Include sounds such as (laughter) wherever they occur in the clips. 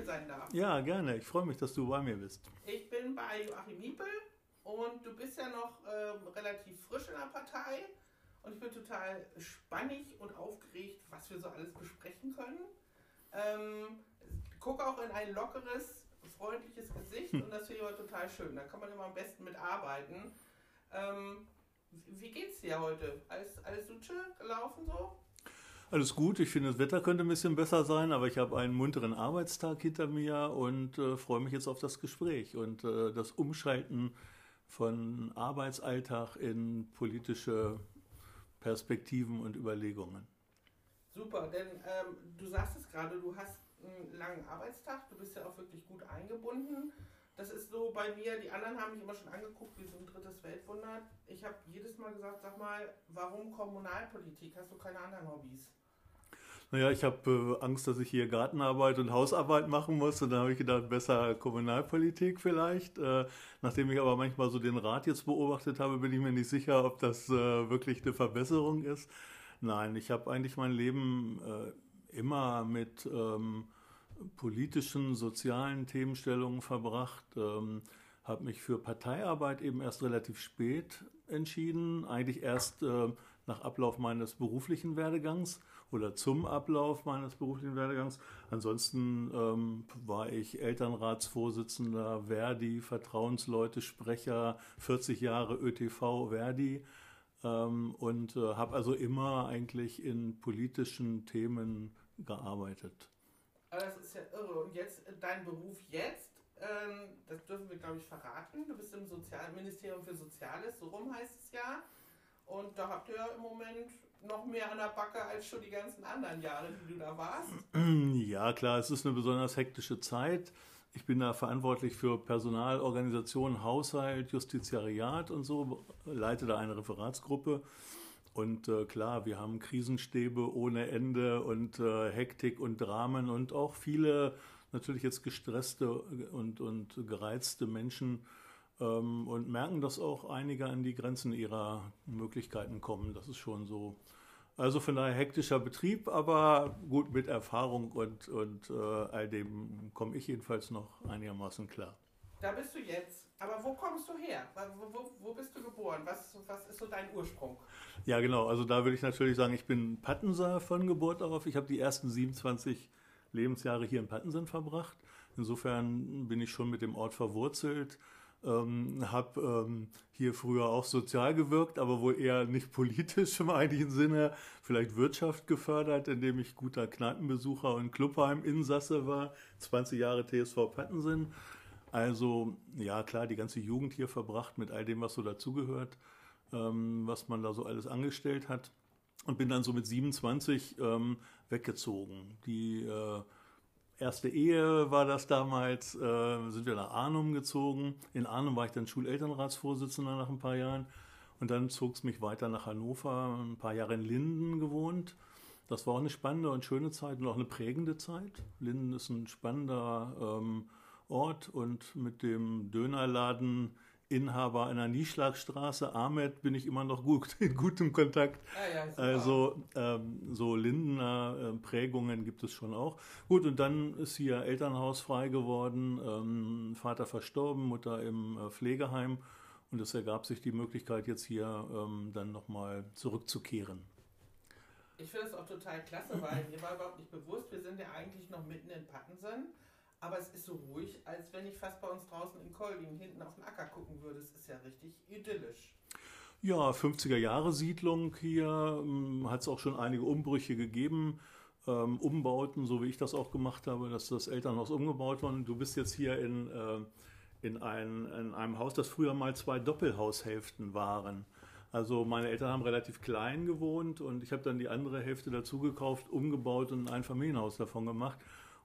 hier sein darf. Ja, gerne. Ich freue mich, dass du bei mir bist. Ich bin bei Joachim Miepel und du bist ja noch ähm, relativ frisch in der Partei. Und ich bin total spannig und aufgeregt, was wir so alles besprechen können. Ähm, guck auch in ein lockeres, freundliches Gesicht und das finde ich immer total schön. Da kann man immer am besten mitarbeiten. Ähm, wie geht's dir heute? Alles, alles Suche gelaufen so? Alles gut, ich finde, das Wetter könnte ein bisschen besser sein, aber ich habe einen munteren Arbeitstag hinter mir und äh, freue mich jetzt auf das Gespräch und äh, das Umschalten von Arbeitsalltag in politische Perspektiven und Überlegungen. Super, denn ähm, du sagst es gerade, du hast einen langen Arbeitstag, du bist ja auch wirklich gut eingebunden. Das ist so bei mir, die anderen haben mich immer schon angeguckt wie so ein drittes Weltwunder. Ich habe jedes Mal gesagt, sag mal, warum Kommunalpolitik? Hast du keine anderen Hobbys? Naja, ich habe äh, Angst, dass ich hier Gartenarbeit und Hausarbeit machen muss. Und dann habe ich gedacht, besser Kommunalpolitik vielleicht. Äh, nachdem ich aber manchmal so den Rat jetzt beobachtet habe, bin ich mir nicht sicher, ob das äh, wirklich eine Verbesserung ist. Nein, ich habe eigentlich mein Leben äh, immer mit ähm, politischen, sozialen Themenstellungen verbracht. Ähm, habe mich für Parteiarbeit eben erst relativ spät entschieden, eigentlich erst äh, nach Ablauf meines beruflichen Werdegangs oder zum Ablauf meines beruflichen Werdegangs. Ansonsten ähm, war ich Elternratsvorsitzender Verdi, Vertrauensleute, Sprecher, 40 Jahre ÖTV Verdi ähm, und äh, habe also immer eigentlich in politischen Themen gearbeitet. Aber das ist ja irre. Und jetzt äh, dein Beruf jetzt, ähm, das dürfen wir glaube ich verraten. Du bist im Sozialministerium für Soziales, so rum heißt es ja. Und da habt ihr im Moment noch mehr an der Backe als schon die ganzen anderen Jahre, die du da warst. Ja, klar, es ist eine besonders hektische Zeit. Ich bin da verantwortlich für Personal, Organisation, Haushalt, Justiziariat und so, leite da eine Referatsgruppe. Und äh, klar, wir haben Krisenstäbe ohne Ende und äh, Hektik und Dramen und auch viele natürlich jetzt gestresste und, und gereizte Menschen, ähm, und merken, dass auch einige an die Grenzen ihrer Möglichkeiten kommen. Das ist schon so. Also von daher hektischer Betrieb, aber gut mit Erfahrung und, und äh, all dem komme ich jedenfalls noch einigermaßen klar. Da bist du jetzt. Aber wo kommst du her? Wo, wo, wo, bist du geboren? Was, was ist so dein Ursprung? Ja, genau. Also da würde ich natürlich sagen, ich bin Pattenser von Geburt auf. Ich habe die ersten 27 Lebensjahre hier in Pattensen verbracht. Insofern bin ich schon mit dem Ort verwurzelt ähm, habe ähm, hier früher auch sozial gewirkt, aber wohl eher nicht politisch im eigentlichen Sinne, vielleicht Wirtschaft gefördert, indem ich guter Kneipenbesucher und Clubheim-Insasse war, 20 Jahre TSV Pattensen. Also ja klar, die ganze Jugend hier verbracht mit all dem, was so dazugehört, ähm, was man da so alles angestellt hat. Und bin dann so mit 27 ähm, weggezogen. Die äh, erste Ehe war das damals, äh, sind wir nach Arnum gezogen. In Arnum war ich dann Schulelternratsvorsitzender nach ein paar Jahren. Und dann zog es mich weiter nach Hannover, ein paar Jahre in Linden gewohnt. Das war auch eine spannende und schöne Zeit und auch eine prägende Zeit. Linden ist ein spannender ähm, Ort und mit dem Dönerladen Inhaber einer Nieschlagstraße, Ahmed, bin ich immer noch gut, (laughs) in gutem Kontakt. Ah, ja, also ähm, so Lindener äh, Prägungen gibt es schon auch. Gut, und dann ist hier Elternhaus frei geworden, ähm, Vater verstorben, Mutter im äh, Pflegeheim. Und es ergab sich die Möglichkeit, jetzt hier ähm, dann nochmal zurückzukehren. Ich finde es auch total klasse, weil mir war überhaupt nicht bewusst, wir sind ja eigentlich noch mitten in Pattensen. Aber es ist so ruhig, als wenn ich fast bei uns draußen in Kolbing hinten auf den Acker gucken würde. Es ist ja richtig idyllisch. Ja, 50er Jahre Siedlung hier ähm, hat es auch schon einige Umbrüche gegeben. Ähm, Umbauten, so wie ich das auch gemacht habe, dass das Elternhaus umgebaut wurde. Du bist jetzt hier in, äh, in, ein, in einem Haus, das früher mal zwei Doppelhaushälften waren. Also meine Eltern haben relativ klein gewohnt und ich habe dann die andere Hälfte dazu gekauft, umgebaut und ein Familienhaus davon gemacht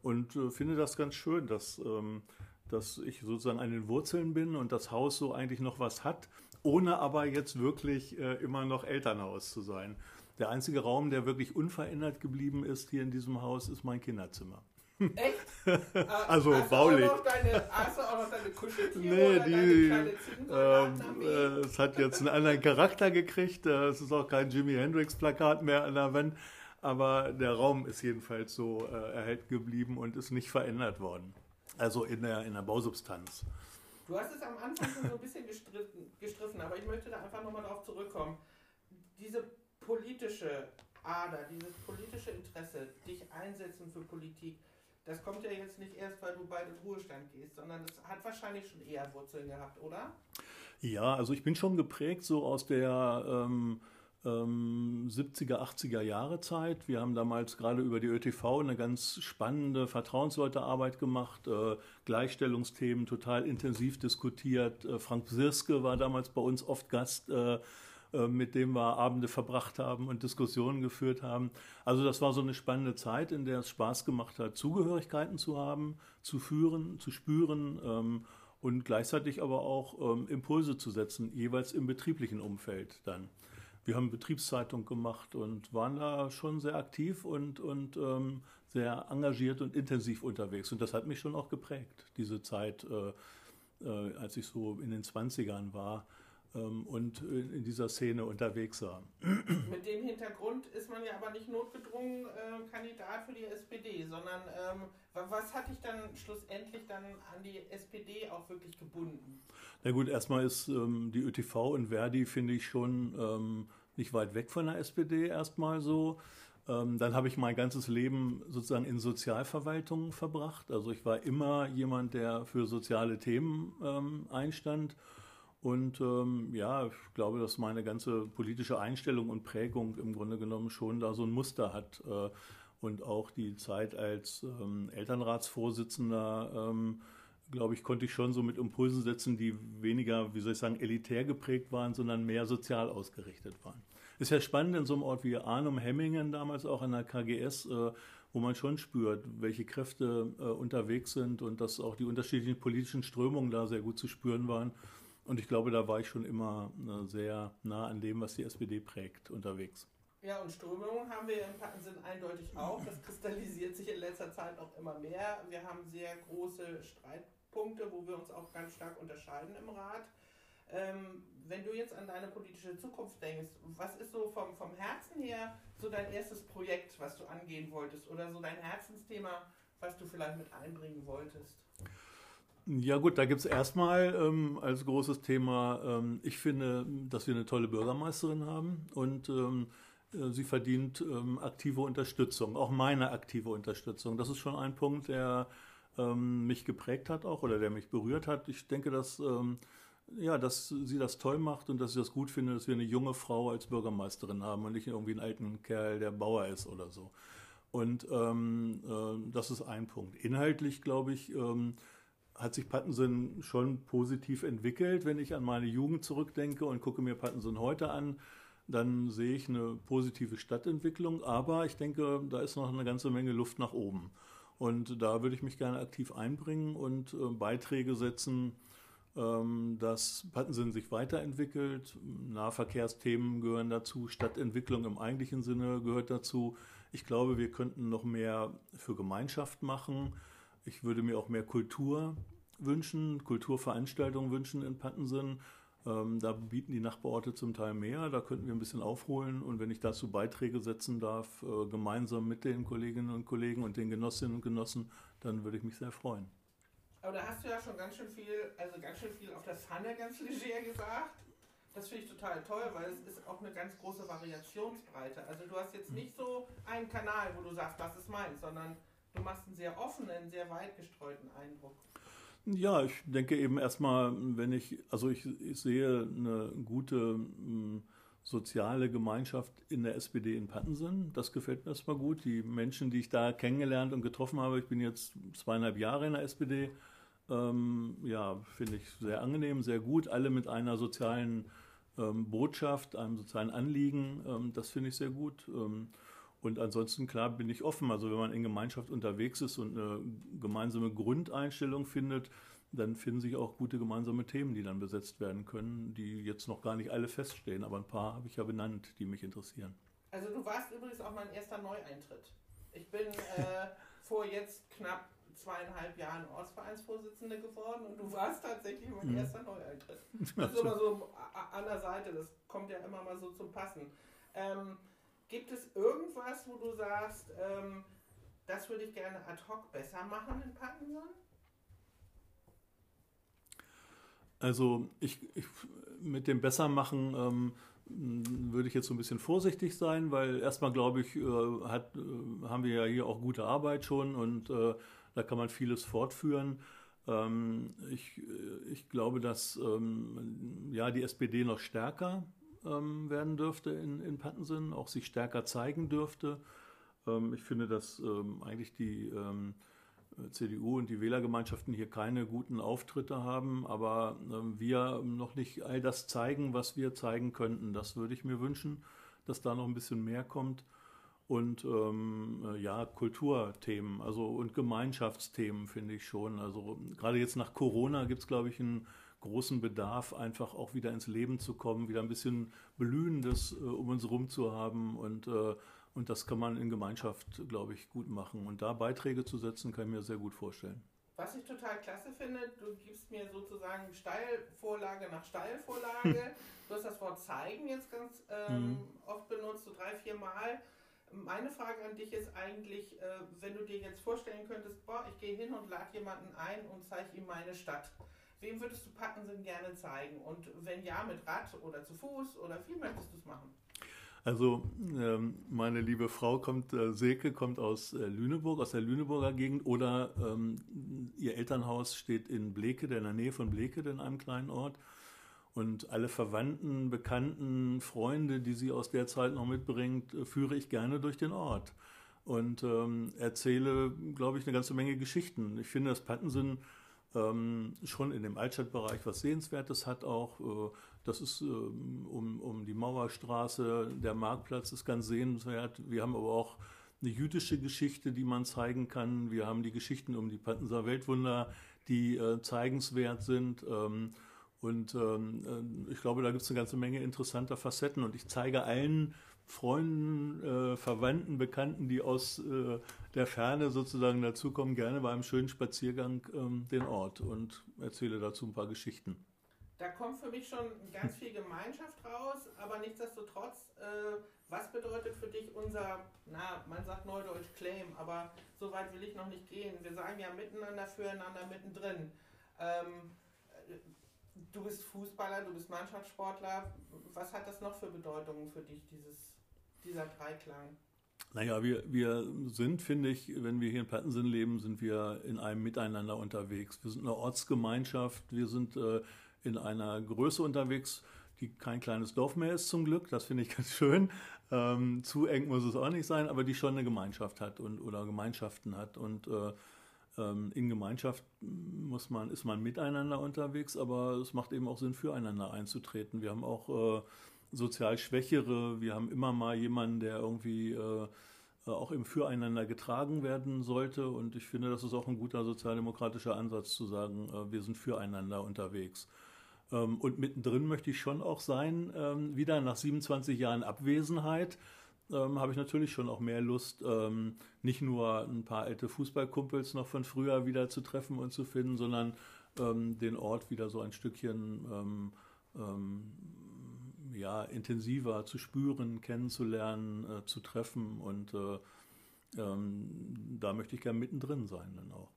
und äh, finde das ganz schön, dass, ähm, dass ich sozusagen an den Wurzeln bin und das Haus so eigentlich noch was hat, ohne aber jetzt wirklich äh, immer noch Elternhaus zu sein. Der einzige Raum, der wirklich unverändert geblieben ist hier in diesem Haus, ist mein Kinderzimmer. Echt? (laughs) also hast baulich. Du deine, hast du auch noch deine Kuscheltiere? Nee, die, ähm, äh, es hat jetzt einen anderen Charakter gekriegt. Äh, es ist auch kein Jimi Hendrix Plakat mehr an der Wand. Aber der Raum ist jedenfalls so äh, erhalten geblieben und ist nicht verändert worden. Also in der, in der Bausubstanz. Du hast es am Anfang schon so ein bisschen gestritten, gestriffen, aber ich möchte da einfach nochmal darauf zurückkommen. Diese politische Ader, dieses politische Interesse, dich einsetzen für Politik, das kommt ja jetzt nicht erst, weil du bald in Ruhestand gehst, sondern das hat wahrscheinlich schon eher Wurzeln gehabt, oder? Ja, also ich bin schon geprägt so aus der ähm, ähm, 70er, 80er Jahre Zeit. Wir haben damals gerade über die ÖTV eine ganz spannende Vertrauensleutearbeit gemacht, äh, Gleichstellungsthemen total intensiv diskutiert. Äh, Frank Sirske war damals bei uns oft Gast. Äh, mit dem wir Abende verbracht haben und Diskussionen geführt haben. Also das war so eine spannende Zeit, in der es Spaß gemacht hat, Zugehörigkeiten zu haben, zu führen, zu spüren ähm, und gleichzeitig aber auch ähm, Impulse zu setzen, jeweils im betrieblichen Umfeld dann. Wir haben Betriebszeitung gemacht und waren da schon sehr aktiv und, und ähm, sehr engagiert und intensiv unterwegs. Und das hat mich schon auch geprägt, diese Zeit, äh, äh, als ich so in den 20ern war und in dieser Szene unterwegs war. Mit dem Hintergrund ist man ja aber nicht notgedrungen äh, Kandidat für die SPD, sondern ähm, was hat dich dann schlussendlich dann an die SPD auch wirklich gebunden? Na gut, erstmal ist ähm, die ÖTV und Verdi, finde ich, schon ähm, nicht weit weg von der SPD erstmal so. Ähm, dann habe ich mein ganzes Leben sozusagen in Sozialverwaltung verbracht. Also ich war immer jemand, der für soziale Themen ähm, einstand und ähm, ja, ich glaube, dass meine ganze politische Einstellung und Prägung im Grunde genommen schon da so ein Muster hat. Äh, und auch die Zeit als ähm, Elternratsvorsitzender, ähm, glaube ich, konnte ich schon so mit Impulsen setzen, die weniger, wie soll ich sagen, elitär geprägt waren, sondern mehr sozial ausgerichtet waren. Ist ja spannend in so einem Ort wie Arnhem, Hemmingen damals auch an der KGS, äh, wo man schon spürt, welche Kräfte äh, unterwegs sind und dass auch die unterschiedlichen politischen Strömungen da sehr gut zu spüren waren. Und ich glaube, da war ich schon immer äh, sehr nah an dem, was die SPD prägt, unterwegs. Ja, und Strömungen haben wir im Pattensinn eindeutig auch. Das kristallisiert sich in letzter Zeit auch immer mehr. Wir haben sehr große Streitpunkte, wo wir uns auch ganz stark unterscheiden im Rat. Ähm, wenn du jetzt an deine politische Zukunft denkst, was ist so vom, vom Herzen her so dein erstes Projekt, was du angehen wolltest? Oder so dein Herzensthema, was du vielleicht mit einbringen wolltest? Ja gut, da gibt es erstmal ähm, als großes Thema, ähm, ich finde, dass wir eine tolle Bürgermeisterin haben und ähm, äh, sie verdient ähm, aktive Unterstützung, auch meine aktive Unterstützung. Das ist schon ein Punkt, der ähm, mich geprägt hat auch oder der mich berührt hat. Ich denke, dass, ähm, ja, dass sie das toll macht und dass ich das gut finde, dass wir eine junge Frau als Bürgermeisterin haben und nicht irgendwie einen alten Kerl, der Bauer ist oder so. Und äh, das ist ein Punkt. Inhaltlich, glaube ich, hat sich Pattensen schon positiv entwickelt. Wenn ich an meine Jugend zurückdenke und gucke mir Pattensen heute an, dann sehe ich eine positive Stadtentwicklung. Aber ich denke, da ist noch eine ganze Menge Luft nach oben. Und da würde ich mich gerne aktiv einbringen und äh, Beiträge setzen, ähm, dass Pattensen sich weiterentwickelt. Nahverkehrsthemen gehören dazu, Stadtentwicklung im eigentlichen Sinne gehört dazu. Ich glaube, wir könnten noch mehr für Gemeinschaft machen ich würde mir auch mehr Kultur wünschen, Kulturveranstaltungen wünschen in Pattensen. Ähm, da bieten die Nachbarorte zum Teil mehr, da könnten wir ein bisschen aufholen. Und wenn ich dazu Beiträge setzen darf, äh, gemeinsam mit den Kolleginnen und Kollegen und den Genossinnen und Genossen, dann würde ich mich sehr freuen. Aber da hast du ja schon ganz schön viel, also ganz schön viel auf der Pfanne ganz leger gesagt. Das finde ich total toll, weil es ist auch eine ganz große Variationsbreite. Also du hast jetzt mhm. nicht so einen Kanal, wo du sagst, das ist meins, sondern du machst einen sehr offenen, sehr weit gestreuten Eindruck. Ja, ich denke eben erstmal, wenn ich, also ich, ich sehe eine gute m, soziale Gemeinschaft in der SPD in Pattensen. Das gefällt mir erstmal gut. Die Menschen, die ich da kennengelernt und getroffen habe, ich bin jetzt zweieinhalb Jahre in der SPD, ähm, ja, finde ich sehr angenehm, sehr gut. Alle mit einer sozialen ähm, Botschaft, einem sozialen Anliegen, ähm, das finde ich sehr gut. Und ansonsten, klar, bin ich offen. Also wenn man in Gemeinschaft unterwegs ist und eine gemeinsame Grundeinstellung findet, dann finden sich auch gute gemeinsame Themen, die dann besetzt werden können, die jetzt noch gar nicht alle feststehen. Aber ein paar habe ich ja benannt, die mich interessieren. Also du warst übrigens auch mein erster Neueintritt. Ich bin äh, vor jetzt knapp zweieinhalb Jahren Ortsvereinsvorsitzende geworden und du warst tatsächlich mein mhm. erster Neueintritt. (laughs) Das ist immer so an der Seite, das kommt ja immer mal so zum Passen. Ähm, Gibt es irgendwas, wo du sagst, ähm, das würde ich gerne ad hoc besser machen in Pattenson? Also ich, ich mit dem Bessermachen ähm, würde ich jetzt so ein bisschen vorsichtig sein, weil erstmal glaube ich, äh, hat, äh, haben wir ja hier auch gute Arbeit schon und äh, da kann man vieles fortführen. Ähm, ich, äh, ich glaube, dass ähm, ja, die SPD noch stärker ähm, werden dürfte in, in Pattensen, auch sich stärker zeigen dürfte. Ähm, ich finde, dass ähm, eigentlich die ähm, CDU und die Wählergemeinschaften hier keine guten Auftritte haben, aber wir noch nicht all das zeigen, was wir zeigen könnten. Das würde ich mir wünschen, dass da noch ein bisschen mehr kommt und ähm, äh, ja, Kulturthemen, also und Gemeinschaftsthemen finde ich schon. Also gerade jetzt nach Corona gibt es, glaube ich, einen großen Bedarf, einfach auch wieder ins Leben zu kommen, wieder ein bisschen Blühendes äh, um uns herum zu haben und, äh, und das kann man in Gemeinschaft, glaube ich, gut machen. Und da Beiträge zu setzen, kann ich mir sehr gut vorstellen. Was ich total klasse finde, du gibst mir sozusagen Steilvorlage nach Steilvorlage. (laughs) du hast das Wort zeigen jetzt ganz ähm, mhm. oft benutzt, so drei, vier Mal. Meine Frage an dich ist eigentlich, äh, wenn du dir jetzt vorstellen könntest, boah, ich gehe hin und lade jemanden ein und zeige ihm meine Stadt. Wem würdest du Pattensen gerne zeigen? Und wenn ja, mit Rad oder zu Fuß oder wie möchtest du es machen? Also ähm, meine liebe Frau kommt, äh, Silke kommt aus äh, Lüneburg, aus der Lüneburger Gegend oder ähm, ihr Elternhaus steht in Blekede, in der Nähe von Blekede in einem kleinen Ort. Und alle Verwandten, Bekannten, Freunde, die sie aus der Zeit noch mitbringt, äh, führe ich gerne durch den Ort und ähm, erzähle, glaube ich, eine ganze Menge Geschichten. Ich finde, dass Pattensen ähm, schon in dem Altstadtbereich was Sehenswertes hat auch. Äh, das ist ähm, um, um die Mauerstraße, der Marktplatz ist ganz sehenswert. Wir haben aber auch eine jüdische Geschichte, die man zeigen kann. Wir haben die Geschichten um die Pattenser Weltwunder, die äh, zeigenswert sind. Ähm, und ähm, äh, ich glaube, da gibt es eine ganze Menge interessanter Facetten. Und ich zeige allen Freunden, äh, Verwandten, Bekannten, die aus äh, der Ferne sozusagen dazukommen, gerne bei einem schönen Spaziergang ähm, den Ort und erzähle dazu ein paar Geschichten. Da kommt für mich schon ganz viel Gemeinschaft raus, aber nichtsdestotrotz, äh, was bedeutet für dich unser, na, man sagt neudeutsch Claim, aber so weit will ich noch nicht gehen. Wir sagen ja miteinander, füreinander, mittendrin. Ähm, du bist Fußballer, du bist Mannschaftssportler. Was hat das noch für Bedeutungen für dich, dieses, dieser Dreiklang? Naja, wir, wir sind, finde ich, wenn wir hier in Pattensen leben, sind wir in einem Miteinander unterwegs. Wir sind eine Ortsgemeinschaft, wir sind äh, in einer Größe unterwegs, die kein kleines Dorf mehr ist zum Glück. Das finde ich (laughs) ganz schön. Ähm, zu eng muss es auch nicht sein, aber die schon eine Gemeinschaft hat und oder Gemeinschaften hat. Und äh, ähm, in Gemeinschaft muss man, ist man miteinander unterwegs, aber es macht eben auch Sinn, füreinander einzutreten. Wir haben auch äh, sozial Schwächere, wir haben immer mal jemanden, der irgendwie äh, auch im Füreinander getragen werden sollte. Und ich finde, das ist auch ein guter sozialdemokratischer Ansatz zu sagen, äh, wir sind füreinander unterwegs. Ähm, und mittendrin möchte ich schon auch sein, ähm, wieder nach 27 Jahren Abwesenheit ähm, habe ich natürlich schon auch mehr Lust, ähm, nicht nur ein paar alte Fußballkumpels noch von früher wieder zu treffen und zu finden, sondern ähm, den Ort wieder so ein Stückchen ähm, ähm, ja, intensiver zu spüren, kennenzulernen, äh, zu treffen und äh, ähm, da möchte ich gerne mittendrin sein dann auch.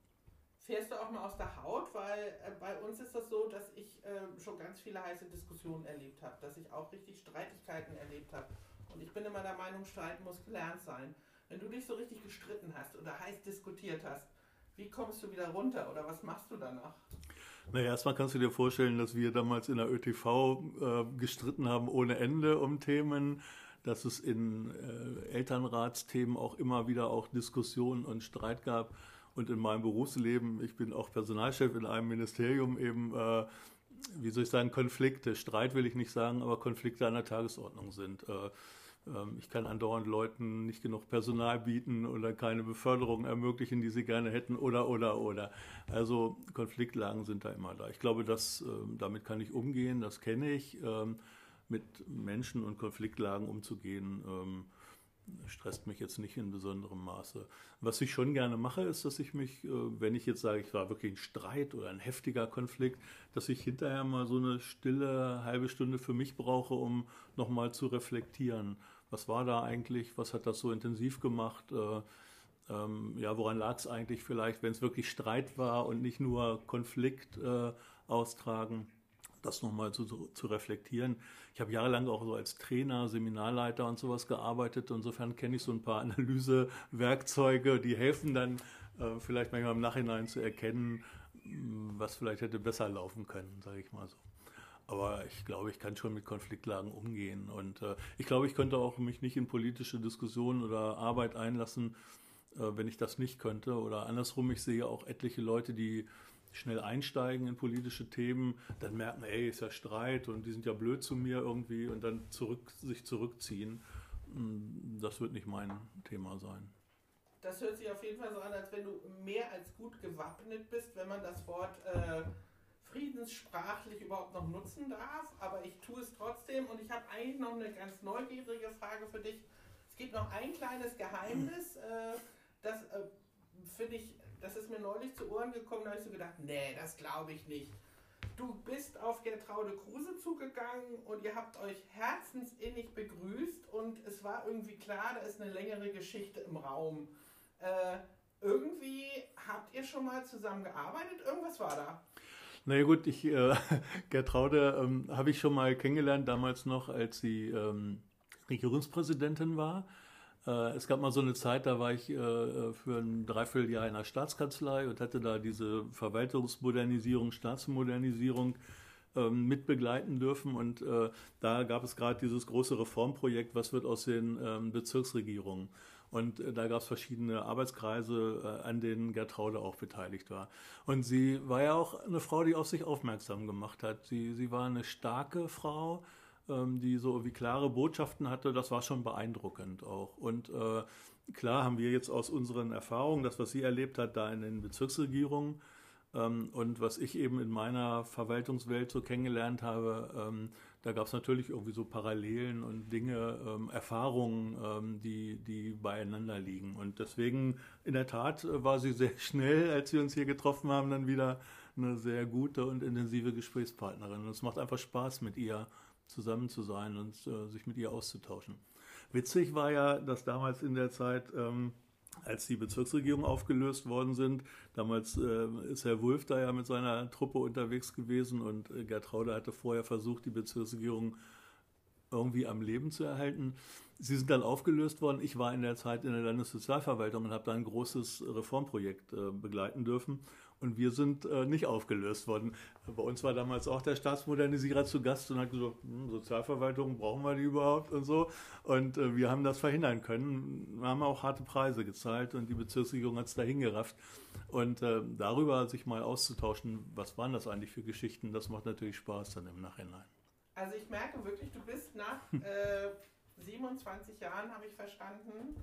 Fährst du auch mal aus der Haut? Weil äh, bei uns ist das so, dass ich äh, schon ganz viele heiße Diskussionen erlebt habe, dass ich auch richtig Streitigkeiten erlebt habe und ich bin immer der Meinung, Streiten muss gelernt sein. Wenn du dich so richtig gestritten hast oder heiß diskutiert hast, wie kommst du wieder runter oder was machst du danach? Naja, erstmal kannst du dir vorstellen, dass wir damals in der ÖTV äh, gestritten haben ohne Ende um Themen, dass es in äh, Elternratsthemen auch immer wieder auch Diskussionen und Streit gab. Und in meinem Berufsleben, ich bin auch Personalchef in einem Ministerium, eben, äh, wie soll ich sagen, Konflikte, Streit will ich nicht sagen, aber Konflikte an der Tagesordnung sind. Äh, ich kann andauernd Leuten nicht genug Personal bieten oder keine Beförderung ermöglichen, die sie gerne hätten oder, oder, oder. Also Konfliktlagen sind da immer da. Ich glaube, dass, ähm, damit kann ich umgehen, das kenne ich. Ähm, mit Menschen und Konfliktlagen umzugehen, stresst mich jetzt nicht in besonderem Maße. Was ich schon gerne mache, ist, dass ich mich, äh, wenn ich jetzt sage, ich war wirklich ein Streit oder ein heftiger Konflikt, dass ich hinterher mal so eine stille halbe Stunde für mich brauche, um nochmal zu reflektieren Was war da eigentlich? Was hat das so intensiv gemacht? Äh, ähm, ja, woran lag es eigentlich vielleicht, wenn es wirklich Streit war und nicht nur Konflikt äh, austragen? Das nochmal zu, zu reflektieren. Ich habe jahrelang auch so als Trainer, Seminarleiter und sowas gearbeitet. Insofern kenne ich so ein paar (laughs) Analysewerkzeuge, die helfen dann äh, vielleicht manchmal im Nachhinein zu erkennen, was vielleicht hätte besser laufen können, sage ich mal so. Aber ich glaube, ich kann schon mit Konfliktlagen umgehen. Und äh, ich glaube, ich könnte auch mich nicht in politische Diskussionen oder Arbeit einlassen, äh, wenn ich das nicht könnte. Oder andersrum, ich sehe auch etliche Leute, die schnell einsteigen in politische Themen, dann merken, ey, ist ja Streit und die sind ja blöd zu mir irgendwie und dann zurück, sich zurückziehen. Hm, das wird nicht mein Thema sein. Das hört sich auf jeden Fall so an, als wenn du mehr als gut gewappnet bist, wenn man das Wort äh, friedenssprachlich überhaupt noch nutzen darf, aber ich tue es trotzdem und ich habe eigentlich noch eine ganz neugierige Frage für dich. Es gibt noch ein kleines Geheimnis, äh, das äh, finde ich, das ist mir neulich zu Ohren gekommen, da habe ich so gedacht, nee, das glaube ich nicht. Du bist auf Gertraude Kruse zugegangen und ihr habt euch herzensinnig begrüßt und es war irgendwie klar, da ist eine längere Geschichte im Raum. Äh, irgendwie habt ihr schon mal zusammen gearbeitet? Irgendwas war da. Naja gut, ich, äh, (laughs) Gertraude ähm, habe ich schon mal kennengelernt, damals noch, als sie ähm, Regierungspräsidentin war. Äh, es gab mal so eine Zeit, da war ich äh, für ein Dreivierteljahr in der Staatskanzlei und hatte da diese Verwaltungsmodernisierung, Staatsmodernisierung ähm, mitbegleiten dürfen. Und äh, da gab es gerade dieses große Reformprojekt, was wird aus den ähm, Bezirksregierungen. Und äh, da gab es verschiedene Arbeitskreise, äh, an denen Gertraude auch beteiligt war. Und sie war ja auch eine Frau, die auf sich aufmerksam gemacht hat. Sie, sie war eine starke Frau, ähm, die so wie klare Botschaften hatte. Das war schon beeindruckend auch. Und äh, klar haben wir jetzt aus unseren Erfahrungen, das, was sie erlebt hat, da in den Bezirksregierungen, ähm, und was ich eben in meiner Verwaltungswelt so kennengelernt habe, ähm, da gab es natürlich irgendwie so Parallelen und Dinge, ähm, Erfahrungen, die, die beieinander liegen. Und deswegen, in der Tat, äh, war sie sehr (laughs) schnell, als wir uns hier getroffen haben, dann wieder eine sehr gute und intensive Gesprächspartnerin. Und es macht einfach Spaß, mit ihr zusammen zu sein und äh, sich mit ihr auszutauschen. Witzig war ja, dass damals in der Zeit als die Bezirksregierungen aufgelöst worden sind. Damals äh, ist Herr Wulff da ja mit seiner Truppe unterwegs gewesen und äh, Gertraude hatte vorher versucht, die Bezirksregierung irgendwie am Leben zu erhalten. Sie sind dann aufgelöst worden. Ich war in der Zeit in der Landessozialverwaltung und habe da ein großes Reformprojekt äh, begleiten dürfen. Und wir sind äh, nicht aufgelöst worden. Bei uns war damals auch der Staatsmodernisierer zu Gast und hat gesagt, hm, Sozialverwaltung, brauchen wir die überhaupt und so. Und äh, wir haben das verhindern können. Wir haben auch harte Preise gezahlt und die Bezirksregierung hat es dahin gerafft. Und äh, darüber sich mal auszutauschen, was waren das eigentlich für Geschichten, das macht natürlich Spaß dann im Nachhinein. Also ich merke wirklich, du bist nach 27 äh, Jahren, habe ich verstanden,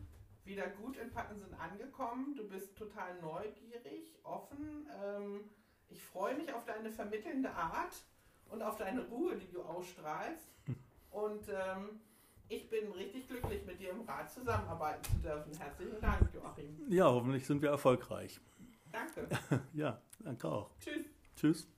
wieder gut in Pattensen angekommen. Du bist total neugierig, offen. Ähm, ich freue mich auf deine vermittelnde Art und auf deine Ruhe, die du ausstrahlst. (laughs) Und ähm, ich bin richtig glücklich, mit dir im Rat zusammenarbeiten zu dürfen. Herzlichen Dank, Joachim. Ja, hoffentlich sind wir erfolgreich. Danke. (laughs) ja, danke auch. Tschüss. Tschüss.